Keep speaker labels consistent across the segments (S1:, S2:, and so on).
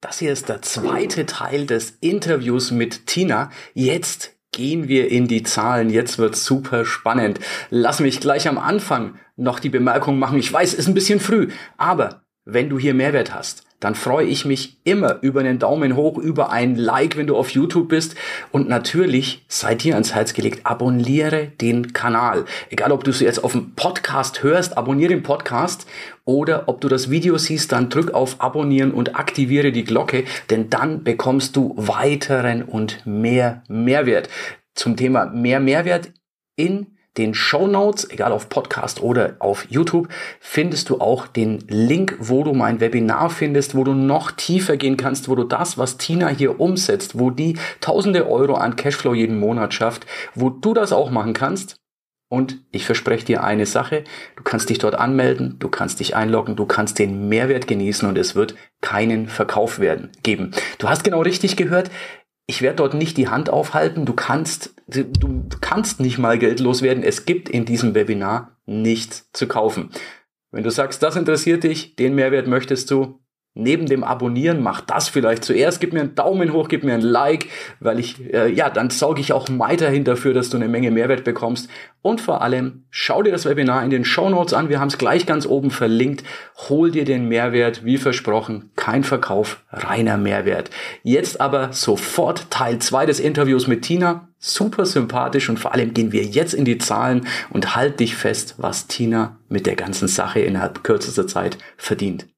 S1: Das hier ist der zweite Teil des Interviews mit Tina. Jetzt gehen wir in die Zahlen. Jetzt wird's super spannend. Lass mich gleich am Anfang noch die Bemerkung machen. Ich weiß, ist ein bisschen früh, aber wenn du hier Mehrwert hast, dann freue ich mich immer über einen Daumen hoch, über ein Like, wenn du auf YouTube bist. Und natürlich sei dir ans Herz gelegt, abonniere den Kanal. Egal, ob du es jetzt auf dem Podcast hörst, abonniere den Podcast oder ob du das Video siehst, dann drück auf Abonnieren und aktiviere die Glocke, denn dann bekommst du weiteren und mehr Mehrwert. Zum Thema mehr Mehrwert in den Show Notes, egal auf Podcast oder auf YouTube, findest du auch den Link, wo du mein Webinar findest, wo du noch tiefer gehen kannst, wo du das, was Tina hier umsetzt, wo die tausende Euro an Cashflow jeden Monat schafft, wo du das auch machen kannst. Und ich verspreche dir eine Sache, du kannst dich dort anmelden, du kannst dich einloggen, du kannst den Mehrwert genießen und es wird keinen Verkauf werden geben. Du hast genau richtig gehört, ich werde dort nicht die Hand aufhalten. Du kannst, du, kannst nicht mal Geld loswerden. Es gibt in diesem Webinar nichts zu kaufen. Wenn du sagst, das interessiert dich, den Mehrwert möchtest du, neben dem Abonnieren, mach das vielleicht zuerst, gib mir einen Daumen hoch, gib mir ein Like, weil ich, äh, ja, dann sorge ich auch weiterhin dafür, dass du eine Menge Mehrwert bekommst. Und vor allem, schau dir das Webinar in den Show Notes an, wir haben es gleich ganz oben verlinkt. Hol dir den Mehrwert, wie versprochen, kein Verkauf, reiner Mehrwert. Jetzt aber sofort Teil zwei des Interviews mit Tina. Super sympathisch und vor allem gehen wir jetzt in die Zahlen und halt dich fest, was Tina mit der ganzen Sache innerhalb kürzester Zeit verdient.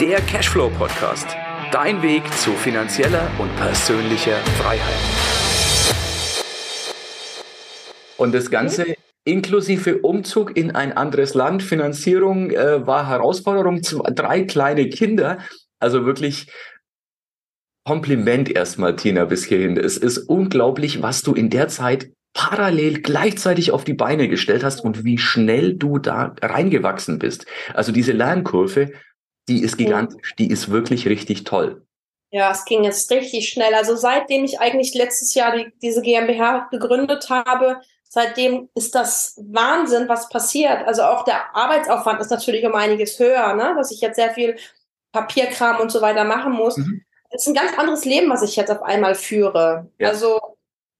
S1: Der Cashflow Podcast. Dein Weg zu finanzieller und persönlicher Freiheit. Und das Ganze inklusive Umzug in ein anderes Land, Finanzierung äh, war Herausforderung, zwei, drei kleine Kinder. Also wirklich Kompliment erstmal, Tina, bis hierhin. Es ist unglaublich, was du in der Zeit parallel gleichzeitig auf die Beine gestellt hast und wie schnell du da reingewachsen bist. Also diese Lernkurve die ist gigantisch, die ist wirklich richtig toll.
S2: Ja, es ging jetzt richtig schnell. Also seitdem ich eigentlich letztes Jahr die, diese GmbH gegründet habe, seitdem ist das Wahnsinn, was passiert. Also auch der Arbeitsaufwand ist natürlich um einiges höher, ne? dass ich jetzt sehr viel Papierkram und so weiter machen muss. Mhm. Es ist ein ganz anderes Leben, was ich jetzt auf einmal führe. Ja. Also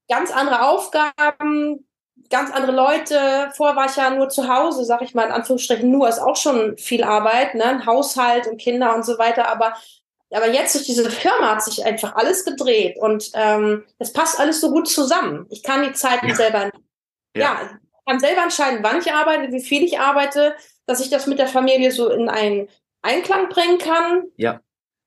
S2: ganz andere Aufgaben, ganz andere Leute. Vorher war ich ja nur zu Hause, sag ich mal in Anführungsstrichen nur, ist auch schon viel Arbeit, ne? Haushalt und Kinder und so weiter. Aber, aber jetzt durch diese Firma hat sich einfach alles gedreht und ähm, es passt alles so gut zusammen. Ich kann die Zeiten ja. selber, ja. ja, kann selber entscheiden, wann ich arbeite, wie viel ich arbeite, dass ich das mit der Familie so in einen Einklang bringen kann.
S1: Ja.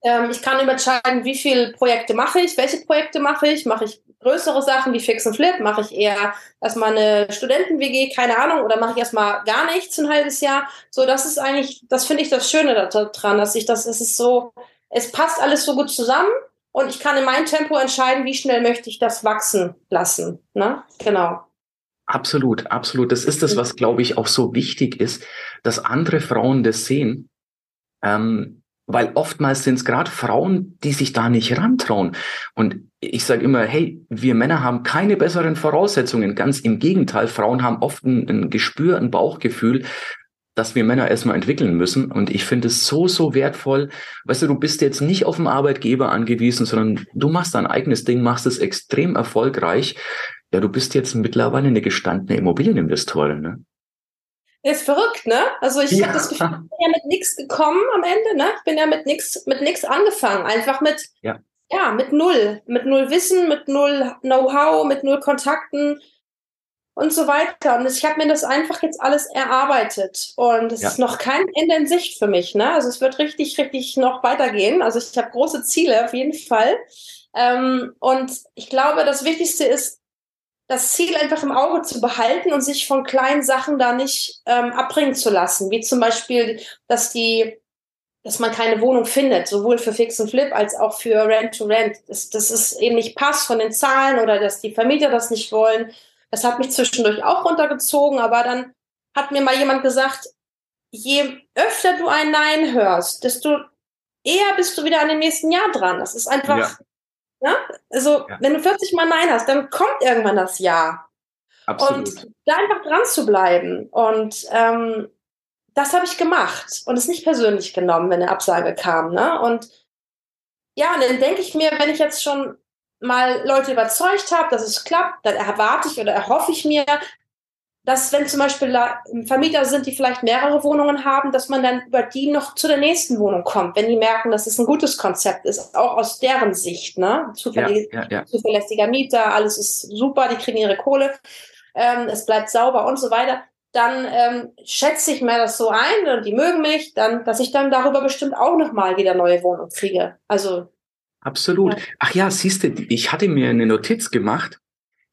S2: Ähm, ich kann entscheiden, wie viele Projekte mache ich, welche Projekte mache ich, mache ich größere Sachen wie Fix und Flip, mache ich eher erstmal eine Studenten-WG, keine Ahnung, oder mache ich erstmal gar nichts ein halbes Jahr. So, das ist eigentlich, das finde ich das Schöne daran, dass ich das, es ist so, es passt alles so gut zusammen und ich kann in meinem Tempo entscheiden, wie schnell möchte ich das wachsen lassen. Ne? Genau.
S1: Absolut, absolut. Das ist das, was, glaube ich, auch so wichtig ist, dass andere Frauen das sehen. Ähm, weil oftmals sind es gerade Frauen, die sich da nicht rantrauen. Und ich sage immer, hey, wir Männer haben keine besseren Voraussetzungen. Ganz im Gegenteil, Frauen haben oft ein, ein Gespür, ein Bauchgefühl, dass wir Männer erstmal entwickeln müssen. Und ich finde es so, so wertvoll. Weißt du, du bist jetzt nicht auf den Arbeitgeber angewiesen, sondern du machst dein eigenes Ding, machst es extrem erfolgreich. Ja, du bist jetzt mittlerweile eine gestandene Immobilieninvestorin, ne?
S2: Ist verrückt, ne? Also ich ja. habe das Gefühl, ich bin ja mit nichts gekommen am Ende, ne? Ich bin ja mit nichts mit nichts angefangen, einfach mit
S1: ja.
S2: ja, mit null, mit null Wissen, mit null Know-how, mit null Kontakten und so weiter. Und ich habe mir das einfach jetzt alles erarbeitet und es ja. ist noch kein Ende in Sicht für mich, ne? Also es wird richtig, richtig noch weitergehen. Also ich habe große Ziele auf jeden Fall. Ähm, und ich glaube, das Wichtigste ist das Ziel einfach im Auge zu behalten und sich von kleinen Sachen da nicht ähm, abbringen zu lassen, wie zum Beispiel, dass die, dass man keine Wohnung findet, sowohl für Fix und Flip als auch für Rent to Rent. Dass, dass es eben nicht passt von den Zahlen oder dass die Vermieter das nicht wollen. Das hat mich zwischendurch auch runtergezogen, aber dann hat mir mal jemand gesagt, je öfter du ein Nein hörst, desto eher bist du wieder an dem nächsten Jahr dran. Das ist einfach, ja. Ja? Also, ja. wenn du 40 Mal Nein hast, dann kommt irgendwann das Ja.
S1: Absolut.
S2: Und da einfach dran zu bleiben. Und ähm, das habe ich gemacht und es nicht persönlich genommen, wenn eine Absage kam. Ne? Und ja, und dann denke ich mir, wenn ich jetzt schon mal Leute überzeugt habe, dass es klappt, dann erwarte ich oder erhoffe ich mir, dass wenn zum Beispiel Vermieter sind, die vielleicht mehrere Wohnungen haben, dass man dann über die noch zu der nächsten Wohnung kommt, wenn die merken, dass es ein gutes Konzept ist, auch aus deren Sicht. Ne? Zuverlässig, ja, ja, ja. Zuverlässiger Mieter, alles ist super, die kriegen ihre Kohle, ähm, es bleibt sauber und so weiter. Dann ähm, schätze ich mir das so ein und die mögen mich, dann, dass ich dann darüber bestimmt auch nochmal wieder neue Wohnung kriege. Also
S1: Absolut. Ach ja, siehst du, ich hatte mir eine Notiz gemacht.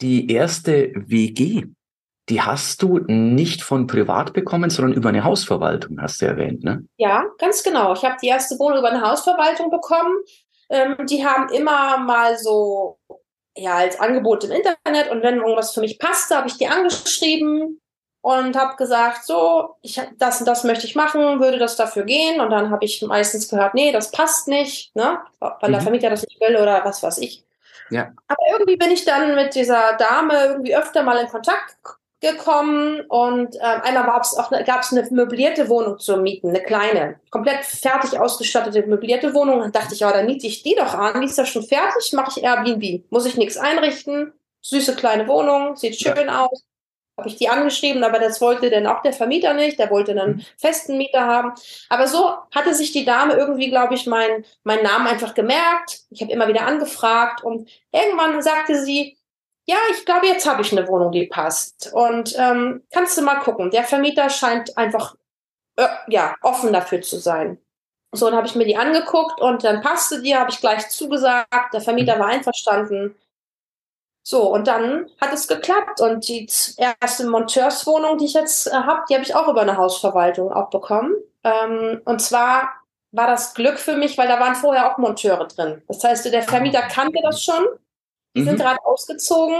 S1: Die erste WG, die hast du nicht von privat bekommen, sondern über eine Hausverwaltung, hast du erwähnt, ne?
S2: Ja, ganz genau. Ich habe die erste Wohnung über eine Hausverwaltung bekommen. Ähm, die haben immer mal so ja als Angebot im Internet und wenn irgendwas für mich passte, habe ich die angeschrieben und habe gesagt, so, ich das und das möchte ich machen, würde das dafür gehen und dann habe ich meistens gehört, nee, das passt nicht, ne, weil mhm. der Vermieter das nicht will oder was weiß ich. Ja. Aber irgendwie bin ich dann mit dieser Dame irgendwie öfter mal in Kontakt gekommen und äh, einmal gab es auch eine, gab's eine möblierte Wohnung zu mieten, eine kleine, komplett fertig ausgestattete möblierte Wohnung. Dann dachte ich, ja, dann miete ich die doch an, die ist ja schon fertig, mache ich Airbnb, muss ich nichts einrichten, süße kleine Wohnung, sieht schön ja. aus. Habe ich die angeschrieben, aber das wollte dann auch der Vermieter nicht, der wollte einen mhm. festen Mieter haben. Aber so hatte sich die Dame irgendwie, glaube ich, meinen mein Namen einfach gemerkt. Ich habe immer wieder angefragt und irgendwann sagte sie, ja, ich glaube, jetzt habe ich eine Wohnung, die passt. Und ähm, kannst du mal gucken. Der Vermieter scheint einfach äh, ja offen dafür zu sein. So, dann habe ich mir die angeguckt und dann passte die, habe ich gleich zugesagt. Der Vermieter war einverstanden. So, und dann hat es geklappt. Und die erste Monteurswohnung, die ich jetzt äh, habe, die habe ich auch über eine Hausverwaltung auch bekommen. Ähm, und zwar war das Glück für mich, weil da waren vorher auch Monteure drin. Das heißt, der Vermieter kannte das schon die mhm. sind gerade ausgezogen.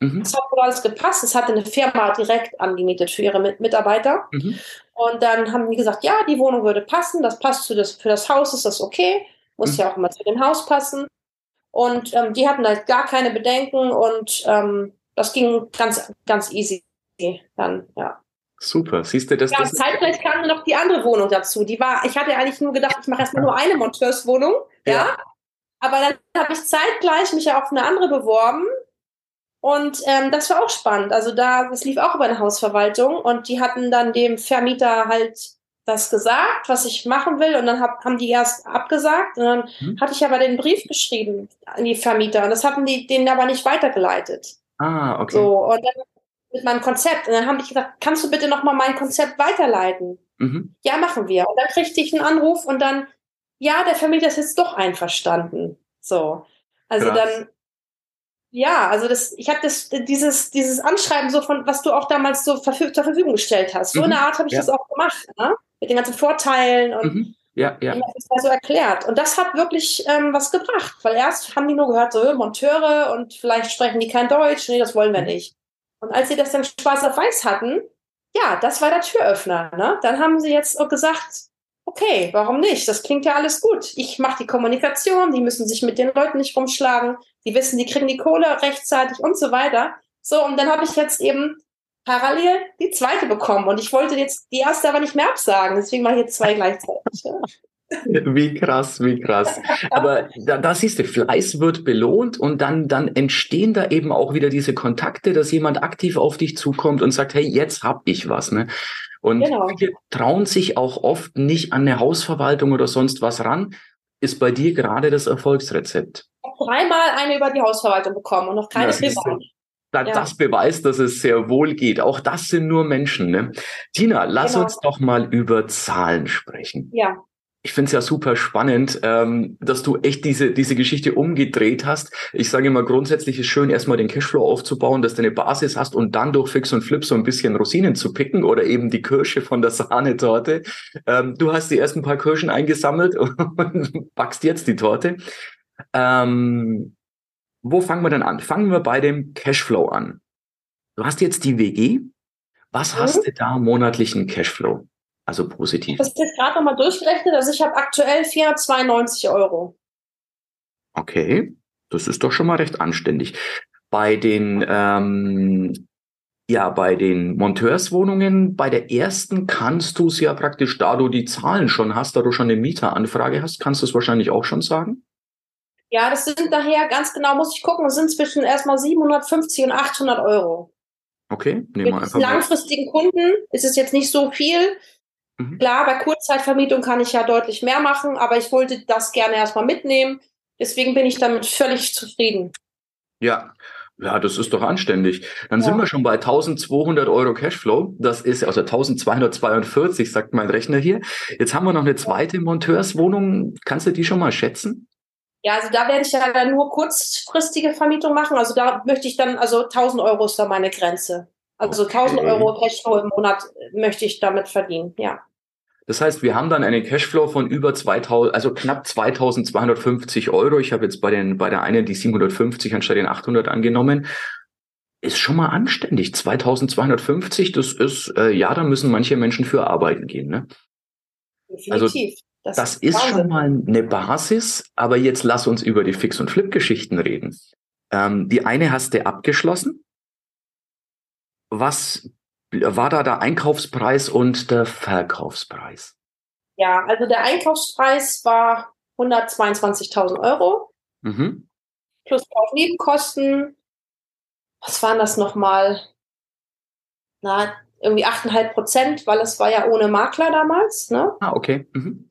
S2: Mhm. Das hat wohl alles gepasst. Es hatte eine Firma direkt angemietet für ihre Mitarbeiter. Mhm. Und dann haben die gesagt, ja, die Wohnung würde passen, das passt für das, für das Haus, ist das okay. Muss mhm. ja auch immer zu dem Haus passen. Und ähm, die hatten halt gar keine Bedenken und ähm, das ging ganz, ganz easy dann, ja.
S1: Super, siehst du das?
S2: Ja,
S1: das
S2: zeitgleich kam noch die andere Wohnung dazu. Die war, ich hatte eigentlich nur gedacht, ich mache erstmal nur eine Monteurswohnung, ja. ja. Aber dann habe ich zeitgleich mich ja auf eine andere beworben. Und ähm, das war auch spannend. Also da, das lief auch über eine Hausverwaltung und die hatten dann dem Vermieter halt das gesagt, was ich machen will. Und dann hab, haben die erst abgesagt. Und dann hm. hatte ich aber den Brief geschrieben an die Vermieter. Und das hatten die denen aber nicht weitergeleitet.
S1: Ah, okay.
S2: So, und dann mit meinem Konzept. Und dann haben die gesagt, kannst du bitte nochmal mein Konzept weiterleiten? Mhm. Ja, machen wir. Und dann kriegte ich einen Anruf und dann ja, der Vermieter ist jetzt doch einverstanden. So. Also Krass. dann, ja, also das, ich habe das, dieses, dieses Anschreiben so von, was du auch damals so zur Verfügung gestellt hast. So mhm. eine Art habe ich ja. das auch gemacht, ne? Mit den ganzen Vorteilen und mhm.
S1: ja, ja.
S2: das mal so erklärt. Und das hat wirklich ähm, was gebracht, weil erst haben die nur gehört, so Monteure und vielleicht sprechen die kein Deutsch, nee, das wollen wir mhm. nicht. Und als sie das dann schwarz auf weiß hatten, ja, das war der Türöffner. Ne? Dann haben sie jetzt gesagt, okay, warum nicht? Das klingt ja alles gut. Ich mache die Kommunikation, die müssen sich mit den Leuten nicht rumschlagen, die wissen, die kriegen die Kohle rechtzeitig und so weiter. So, und dann habe ich jetzt eben parallel die zweite bekommen und ich wollte jetzt die erste aber nicht mehr absagen, deswegen mache ich jetzt zwei gleichzeitig.
S1: Wie krass, wie krass. Aber da, da siehst du, Fleiß wird belohnt und dann, dann entstehen da eben auch wieder diese Kontakte, dass jemand aktiv auf dich zukommt und sagt, hey, jetzt hab ich was. Ne? Und genau. viele trauen sich auch oft nicht an eine Hausverwaltung oder sonst was ran. Ist bei dir gerade das Erfolgsrezept?
S2: Ich habe dreimal eine über die Hausverwaltung bekommen und noch keine privat.
S1: Das, ja. das beweist, dass es sehr wohl geht. Auch das sind nur Menschen. Ne? Tina, lass genau. uns doch mal über Zahlen sprechen.
S2: Ja
S1: ich finde es ja super spannend, ähm, dass du echt diese, diese Geschichte umgedreht hast. Ich sage immer, grundsätzlich ist schön, erstmal den Cashflow aufzubauen, dass du eine Basis hast und dann durch Fix und Flip so ein bisschen Rosinen zu picken oder eben die Kirsche von der Sahnetorte. Ähm, du hast die ersten paar Kirschen eingesammelt und backst jetzt die Torte. Ähm, wo fangen wir dann an? Fangen wir bei dem Cashflow an. Du hast jetzt die WG. Was mhm. hast du da monatlichen Cashflow? Also positiv.
S2: Das ist jetzt gerade nochmal durchgerechnet. Also ich habe aktuell 492 Euro.
S1: Okay, das ist doch schon mal recht anständig. Bei den ähm, Ja, bei den Monteurswohnungen, bei der ersten kannst du es ja praktisch, da du die Zahlen schon hast, da du schon eine Mieteranfrage hast, kannst du es wahrscheinlich auch schon sagen?
S2: Ja, das sind daher ganz genau, muss ich gucken, das sind zwischen erstmal 750 und 800 Euro.
S1: Okay,
S2: nehmen wir einfach. Mit langfristigen Kunden ist es jetzt nicht so viel. Mhm. Klar, bei Kurzzeitvermietung kann ich ja deutlich mehr machen, aber ich wollte das gerne erstmal mitnehmen. Deswegen bin ich damit völlig zufrieden.
S1: Ja, ja, das ist doch anständig. Dann ja. sind wir schon bei 1200 Euro Cashflow. Das ist also 1242, sagt mein Rechner hier. Jetzt haben wir noch eine zweite Monteurswohnung. Kannst du die schon mal schätzen?
S2: Ja, also da werde ich ja dann nur kurzfristige Vermietung machen. Also da möchte ich dann, also 1000 Euro ist da meine Grenze. Also okay. 1000 Euro Cashflow im Monat möchte ich damit verdienen, ja.
S1: Das heißt, wir haben dann einen Cashflow von über 2000, also knapp 2250 Euro. Ich habe jetzt bei den, bei der einen die 750 anstatt den 800 angenommen. Ist schon mal anständig. 2250, das ist, äh, ja, da müssen manche Menschen für arbeiten gehen, ne? Definitiv. Also, das, das ist, ist schon mal eine Basis, aber jetzt lass uns über die Fix- und Flip-Geschichten reden. Ähm, die eine hast du abgeschlossen. Was war da der Einkaufspreis und der Verkaufspreis?
S2: Ja, also der Einkaufspreis war 122.000 Euro. Mhm. Plus Nebenkosten. Was waren das nochmal? Na, irgendwie 8,5 Prozent, weil es war ja ohne Makler damals. Ne?
S1: Ah, okay. Mhm.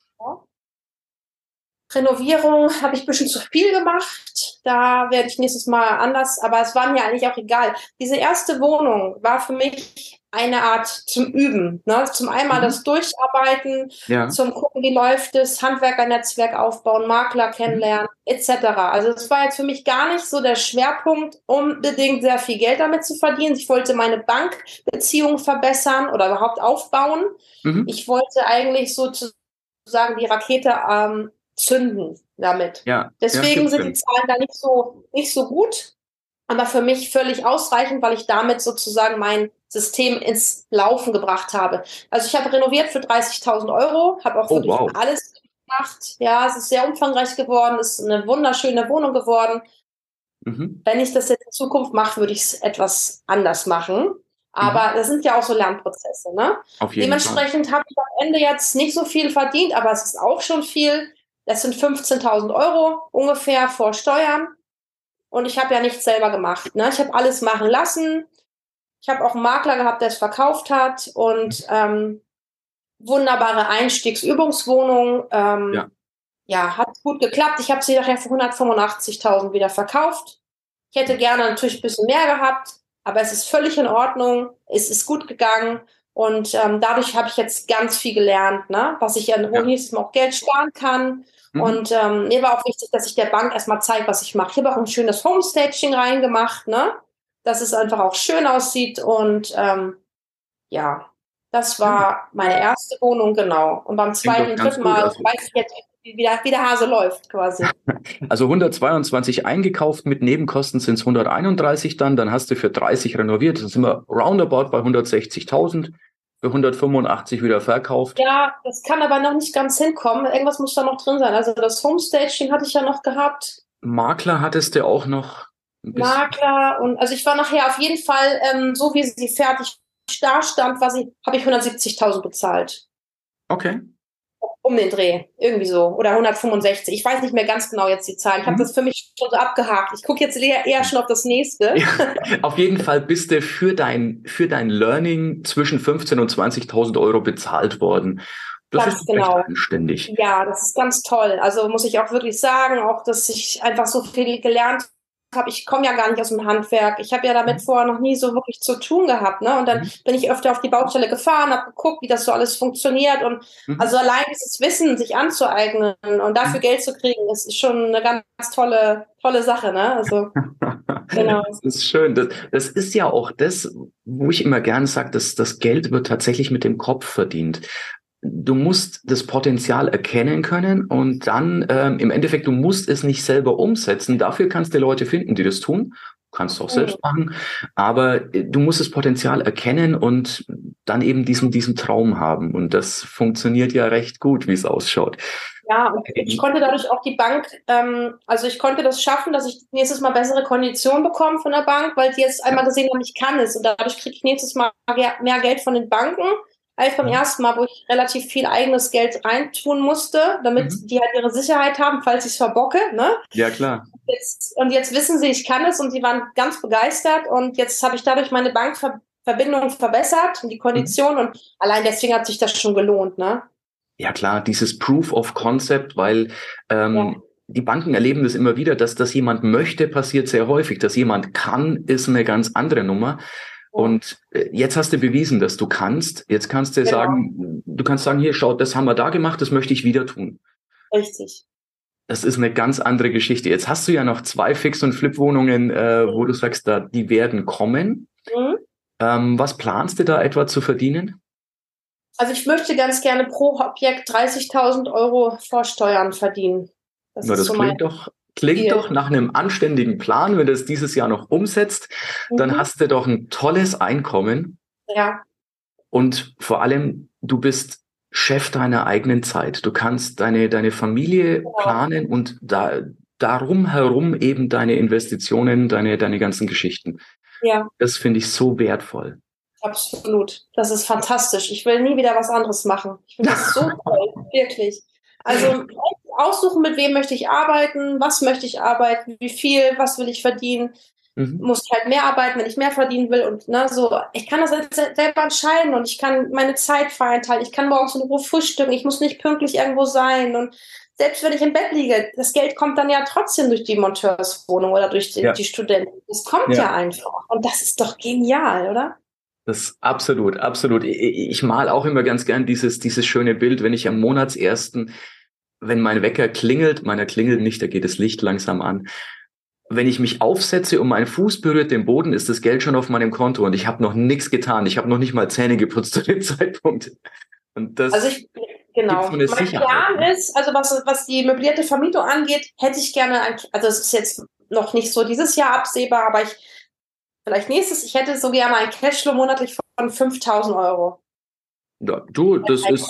S2: Renovierung habe ich ein bisschen zu viel gemacht. Da werde ich nächstes Mal anders, aber es war mir eigentlich auch egal. Diese erste Wohnung war für mich eine Art zum Üben. Ne? Zum einmal mhm. das Durcharbeiten, ja. zum gucken, wie läuft es, Handwerkernetzwerk aufbauen, Makler kennenlernen, mhm. etc. Also es war jetzt für mich gar nicht so der Schwerpunkt, unbedingt sehr viel Geld damit zu verdienen. Ich wollte meine Bankbeziehung verbessern oder überhaupt aufbauen. Mhm. Ich wollte eigentlich sozusagen die Rakete ähm, zünden damit. Ja, Deswegen ja, sind die Zahlen da nicht so, nicht so gut, aber für mich völlig ausreichend, weil ich damit sozusagen mein System ins Laufen gebracht habe. Also ich habe renoviert für 30.000 Euro, habe auch oh, wirklich wow. alles gemacht. Ja, es ist sehr umfangreich geworden, es ist eine wunderschöne Wohnung geworden. Mhm. Wenn ich das jetzt in Zukunft mache, würde ich es etwas anders machen. Aber mhm. das sind ja auch so Lernprozesse. Ne? Dementsprechend habe ich am Ende jetzt nicht so viel verdient, aber es ist auch schon viel. Das sind 15.000 Euro ungefähr vor Steuern. Und ich habe ja nichts selber gemacht. Ne? Ich habe alles machen lassen. Ich habe auch einen Makler gehabt, der es verkauft hat und ähm, wunderbare Einstiegsübungswohnung. Ähm, ja. ja, hat gut geklappt. Ich habe sie nachher für 185.000 wieder verkauft. Ich hätte gerne natürlich ein bisschen mehr gehabt, aber es ist völlig in Ordnung. Es ist gut gegangen. Und ähm, dadurch habe ich jetzt ganz viel gelernt, ne? was ich ja ja. auch Geld sparen kann. Mhm. Und ähm, mir war auch wichtig, dass ich der Bank erstmal zeige, was ich mache. Ich habe auch ein schönes Homestaging reingemacht, ne? dass es einfach auch schön aussieht. Und ähm, ja, das war meine erste Wohnung, genau. Und beim zweiten, dritten Mal also. weiß ich jetzt, wie der, wie der Hase läuft quasi.
S1: Also 122 eingekauft, mit Nebenkosten sind es 131 dann, dann hast du für 30 renoviert, dann sind wir roundabout bei 160.000 für 185 wieder verkauft.
S2: Ja, das kann aber noch nicht ganz hinkommen. Irgendwas muss da noch drin sein. Also das Homestaging hatte ich ja noch gehabt.
S1: Makler hattest du auch noch
S2: Makler und also ich war nachher auf jeden Fall, ähm, so wie sie fertig da stand, habe ich 170.000 bezahlt.
S1: Okay.
S2: Um den Dreh, irgendwie so. Oder 165. Ich weiß nicht mehr ganz genau jetzt die Zahlen. Ich habe mhm. das für mich schon so abgehakt. Ich gucke jetzt eher, eher schon auf das nächste. Ja,
S1: auf jeden Fall bist du für dein, für dein Learning zwischen 15.000 und 20.000 Euro bezahlt worden. Das ganz ist genau. anständig.
S2: Ja, das ist ganz toll. Also muss ich auch wirklich sagen, auch dass ich einfach so viel gelernt habe, ich komme ja gar nicht aus dem Handwerk. Ich habe ja damit mhm. vorher noch nie so wirklich zu tun gehabt. Ne? Und dann mhm. bin ich öfter auf die Baustelle gefahren, habe geguckt, wie das so alles funktioniert. Und mhm. also allein dieses Wissen, sich anzueignen und dafür mhm. Geld zu kriegen, das ist schon eine ganz tolle, tolle Sache. Ne? Also,
S1: genau. Das ist schön. Das, das ist ja auch das, wo ich immer gerne sage, dass das Geld wird tatsächlich mit dem Kopf verdient du musst das Potenzial erkennen können und dann ähm, im Endeffekt, du musst es nicht selber umsetzen. Dafür kannst du Leute finden, die das tun. Kannst du auch selbst machen. Aber äh, du musst das Potenzial erkennen und dann eben diesen, diesen Traum haben. Und das funktioniert ja recht gut, wie es ausschaut.
S2: Ja, und ich konnte dadurch auch die Bank, ähm, also ich konnte das schaffen, dass ich nächstes Mal bessere Konditionen bekomme von der Bank, weil die jetzt einmal gesehen haben, ich kann es. Und dadurch kriege ich nächstes Mal mehr Geld von den Banken als beim mhm. ersten Mal, wo ich relativ viel eigenes Geld reintun musste, damit mhm. die halt ihre Sicherheit haben, falls ich es verbocke. Ne?
S1: Ja, klar.
S2: Jetzt, und jetzt wissen sie, ich kann es und sie waren ganz begeistert und jetzt habe ich dadurch meine Bankverbindung verbessert und die Kondition mhm. und allein deswegen hat sich das schon gelohnt. Ne?
S1: Ja klar, dieses Proof of Concept, weil ähm, ja. die Banken erleben das immer wieder, dass das jemand möchte, passiert sehr häufig. Dass jemand kann, ist eine ganz andere Nummer. Und äh, jetzt hast du bewiesen, dass du kannst. Jetzt kannst du genau. sagen, du kannst sagen, hier, schau, das haben wir da gemacht, das möchte ich wieder tun.
S2: Richtig.
S1: Das ist eine ganz andere Geschichte. Jetzt hast du ja noch zwei Fix- und Flip-Wohnungen, äh, wo du sagst, da, die werden kommen. Mhm. Ähm, was planst du da etwa zu verdienen?
S2: Also ich möchte ganz gerne pro Objekt 30.000 Euro vor Steuern verdienen.
S1: Das, Na, das so klingt doch Klingt doch nach einem anständigen Plan, wenn du es dieses Jahr noch umsetzt, mhm. dann hast du doch ein tolles Einkommen.
S2: Ja.
S1: Und vor allem, du bist Chef deiner eigenen Zeit. Du kannst deine, deine Familie genau. planen und da, darum herum eben deine Investitionen, deine, deine ganzen Geschichten.
S2: Ja.
S1: Das finde ich so wertvoll.
S2: Absolut. Das ist fantastisch. Ich will nie wieder was anderes machen. Ich finde das so toll. Wirklich. Also aussuchen, mit wem möchte ich arbeiten, was möchte ich arbeiten, wie viel, was will ich verdienen. Mhm. Muss halt mehr arbeiten, wenn ich mehr verdienen will und ne, so. Ich kann das selber entscheiden und ich kann meine Zeit frei einteilen. Ich kann morgens in Ruhe frühstücken. Ich muss nicht pünktlich irgendwo sein und selbst wenn ich im Bett liege, das Geld kommt dann ja trotzdem durch die Monteurswohnung oder durch die, ja. die Studenten. Das kommt ja. ja einfach. Und das ist doch genial, oder?
S1: Das absolut, absolut. Ich, ich mal auch immer ganz gern dieses, dieses schöne Bild, wenn ich am Monatsersten wenn mein Wecker klingelt, meiner klingelt nicht, da geht das Licht langsam an. Wenn ich mich aufsetze und mein Fuß berührt den Boden, ist das Geld schon auf meinem Konto und ich habe noch nichts getan. Ich habe noch nicht mal Zähne geputzt zu dem Zeitpunkt. Und das
S2: also ich, genau. mein Plan ist, also was, was die möblierte Vermietung angeht, hätte ich gerne, ein, also es ist jetzt noch nicht so dieses Jahr absehbar, aber ich vielleicht nächstes, ich hätte so gerne ein Cashflow monatlich von 5000 Euro.
S1: Ja, du, das ist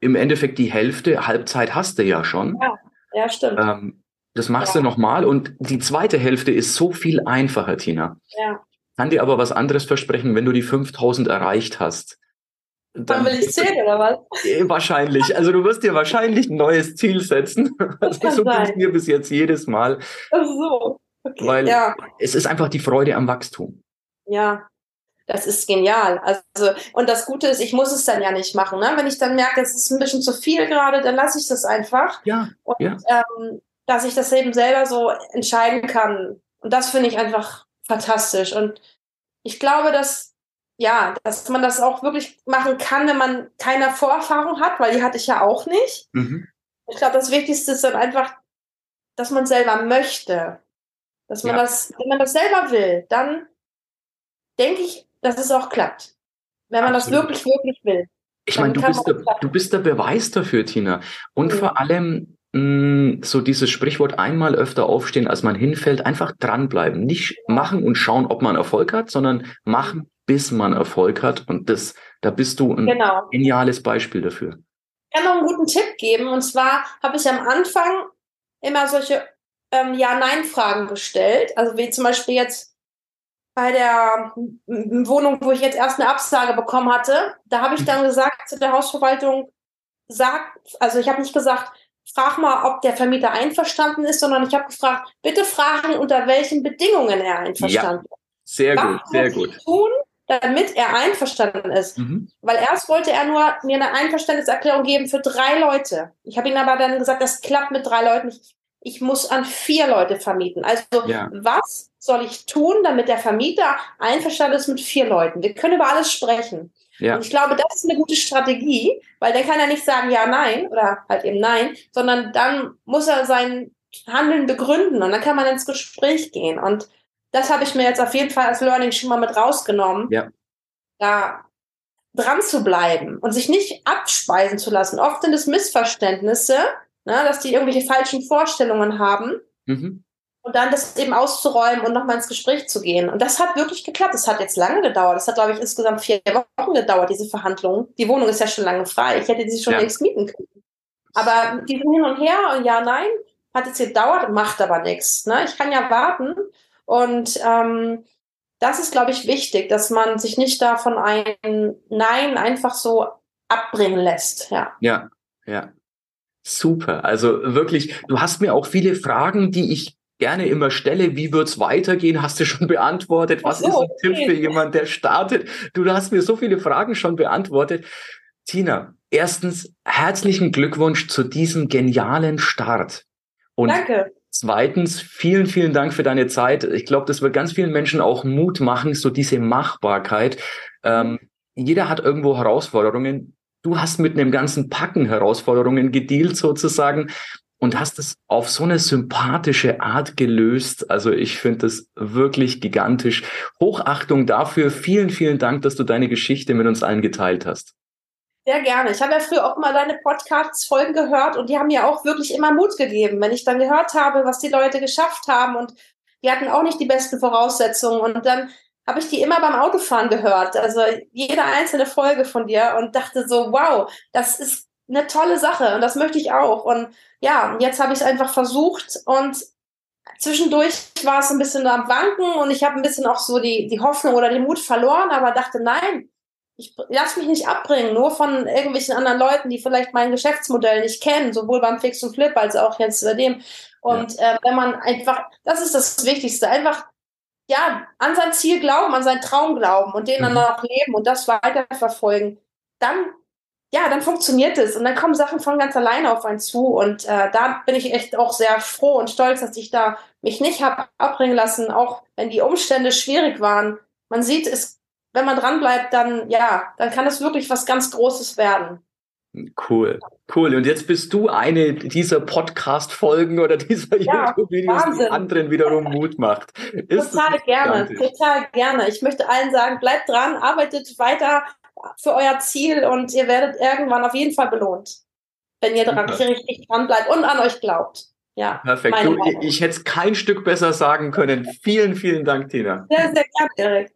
S1: im Endeffekt die Hälfte. Halbzeit hast du ja schon.
S2: Ja, ja stimmt. Ähm,
S1: das machst ja. du nochmal und die zweite Hälfte ist so viel einfacher, Tina.
S2: Ja.
S1: Kann dir aber was anderes versprechen, wenn du die 5000 erreicht hast.
S2: Dann, dann will ich zählen, oder was?
S1: Wahrscheinlich. Also du wirst dir wahrscheinlich ein neues Ziel setzen. Das also so ging es mir bis jetzt jedes Mal.
S2: Ach so.
S1: Okay. Weil ja. es ist einfach die Freude am Wachstum.
S2: Ja, das ist genial. Also, und das Gute ist, ich muss es dann ja nicht machen. Ne? Wenn ich dann merke, es ist ein bisschen zu viel gerade, dann lasse ich das einfach.
S1: Ja.
S2: Und
S1: ja.
S2: Ähm, dass ich das eben selber so entscheiden kann. Und das finde ich einfach fantastisch. Und ich glaube, dass, ja, dass man das auch wirklich machen kann, wenn man keine Vorerfahrung hat, weil die hatte ich ja auch nicht. Mhm. Ich glaube, das Wichtigste ist dann einfach, dass man selber möchte. Dass man ja. das, wenn man das selber will, dann denke ich, dass es auch klappt. Wenn man Absolut. das wirklich, wirklich will.
S1: Ich meine, du bist, der, du bist der Beweis dafür, Tina. Und mhm. vor allem mh, mm, so dieses Sprichwort einmal öfter aufstehen, als man hinfällt, einfach dranbleiben. Nicht machen und schauen, ob man Erfolg hat, sondern machen, bis man Erfolg hat. Und das, da bist du ein genau. geniales Beispiel dafür.
S2: Ich kann noch einen guten Tipp geben. Und zwar habe ich am Anfang immer solche ähm, Ja-Nein-Fragen gestellt. Also wie zum Beispiel jetzt, bei der Wohnung, wo ich jetzt erst eine Absage bekommen hatte, da habe ich dann gesagt zu der Hausverwaltung, sag, also ich habe nicht gesagt, frag mal, ob der Vermieter einverstanden ist, sondern ich habe gefragt, bitte fragen, unter welchen Bedingungen er einverstanden ist. Ja,
S1: sehr gut, sehr gut.
S2: Tun, damit er einverstanden ist. Mhm. Weil erst wollte er nur mir eine Einverständniserklärung geben für drei Leute. Ich habe ihm aber dann gesagt, das klappt mit drei Leuten. Ich, ich muss an vier Leute vermieten. Also ja. was soll ich tun, damit der Vermieter einverstanden ist mit vier Leuten? Wir können über alles sprechen. Ja. Und ich glaube, das ist eine gute Strategie, weil dann kann er nicht sagen ja, nein oder halt eben nein, sondern dann muss er sein Handeln begründen und dann kann man ins Gespräch gehen. Und das habe ich mir jetzt auf jeden Fall als Learning schon mal mit rausgenommen.
S1: Ja.
S2: Da dran zu bleiben und sich nicht abspeisen zu lassen. Oft sind es Missverständnisse, ne, dass die irgendwelche falschen Vorstellungen haben. Mhm. Und dann das eben auszuräumen und nochmal ins Gespräch zu gehen. Und das hat wirklich geklappt. Das hat jetzt lange gedauert. Das hat, glaube ich, insgesamt vier Wochen gedauert, diese Verhandlungen. Die Wohnung ist ja schon lange frei. Ich hätte sie schon ja. längst mieten können. Aber diesen Hin und Her und ja, nein, hat jetzt gedauert, macht aber nichts. Ne? Ich kann ja warten. Und ähm, das ist, glaube ich, wichtig, dass man sich nicht davon ein Nein einfach so abbringen lässt. Ja.
S1: Ja, ja. Super. Also wirklich, du hast mir auch viele Fragen, die ich gerne immer stelle. Wie wird's weitergehen? Hast du schon beantwortet? Was so, ist ein okay. Tipp für jemand, der startet? Du hast mir so viele Fragen schon beantwortet. Tina, erstens herzlichen Glückwunsch zu diesem genialen Start. Und Danke. Zweitens, vielen, vielen Dank für deine Zeit. Ich glaube, das wird ganz vielen Menschen auch Mut machen, so diese Machbarkeit. Ähm, jeder hat irgendwo Herausforderungen. Du hast mit einem ganzen Packen Herausforderungen gedealt sozusagen und hast es auf so eine sympathische Art gelöst. Also ich finde das wirklich gigantisch. Hochachtung dafür. Vielen, vielen Dank, dass du deine Geschichte mit uns allen geteilt hast.
S2: Sehr gerne. Ich habe ja früher auch mal deine Podcasts-Folgen gehört und die haben mir auch wirklich immer Mut gegeben, wenn ich dann gehört habe, was die Leute geschafft haben und die hatten auch nicht die besten Voraussetzungen und dann habe ich die immer beim Autofahren gehört, also jede einzelne Folge von dir und dachte so, wow, das ist eine tolle Sache und das möchte ich auch und ja, jetzt habe ich es einfach versucht und zwischendurch war es ein bisschen am Wanken und ich habe ein bisschen auch so die, die Hoffnung oder den Mut verloren, aber dachte, nein, ich lasse mich nicht abbringen, nur von irgendwelchen anderen Leuten, die vielleicht mein Geschäftsmodell nicht kennen, sowohl beim Fix und Flip als auch jetzt bei dem. Und ja. äh, wenn man einfach, das ist das Wichtigste, einfach ja an sein Ziel glauben, an seinen Traum glauben und den mhm. dann auch leben und das weiterverfolgen, dann ja, dann funktioniert es und dann kommen Sachen von ganz alleine auf einen zu und äh, da bin ich echt auch sehr froh und stolz, dass ich da mich nicht habe abbringen lassen, auch wenn die Umstände schwierig waren. Man sieht, es wenn man dran bleibt, dann ja, dann kann es wirklich was ganz Großes werden.
S1: Cool, cool. Und jetzt bist du eine dieser Podcast-Folgen oder dieser ja, YouTube-Videos, die anderen wiederum Mut macht.
S2: Ist total gerne, total gerne. Ich möchte allen sagen, bleibt dran, arbeitet weiter für euer Ziel und ihr werdet irgendwann auf jeden Fall belohnt, wenn ihr dran, hier richtig dran bleibt und an euch glaubt. Ja,
S1: Perfekt. Du, ich hätte es kein Stück besser sagen können. Vielen, vielen Dank, Tina.
S2: Sehr, sehr gerne, Erik.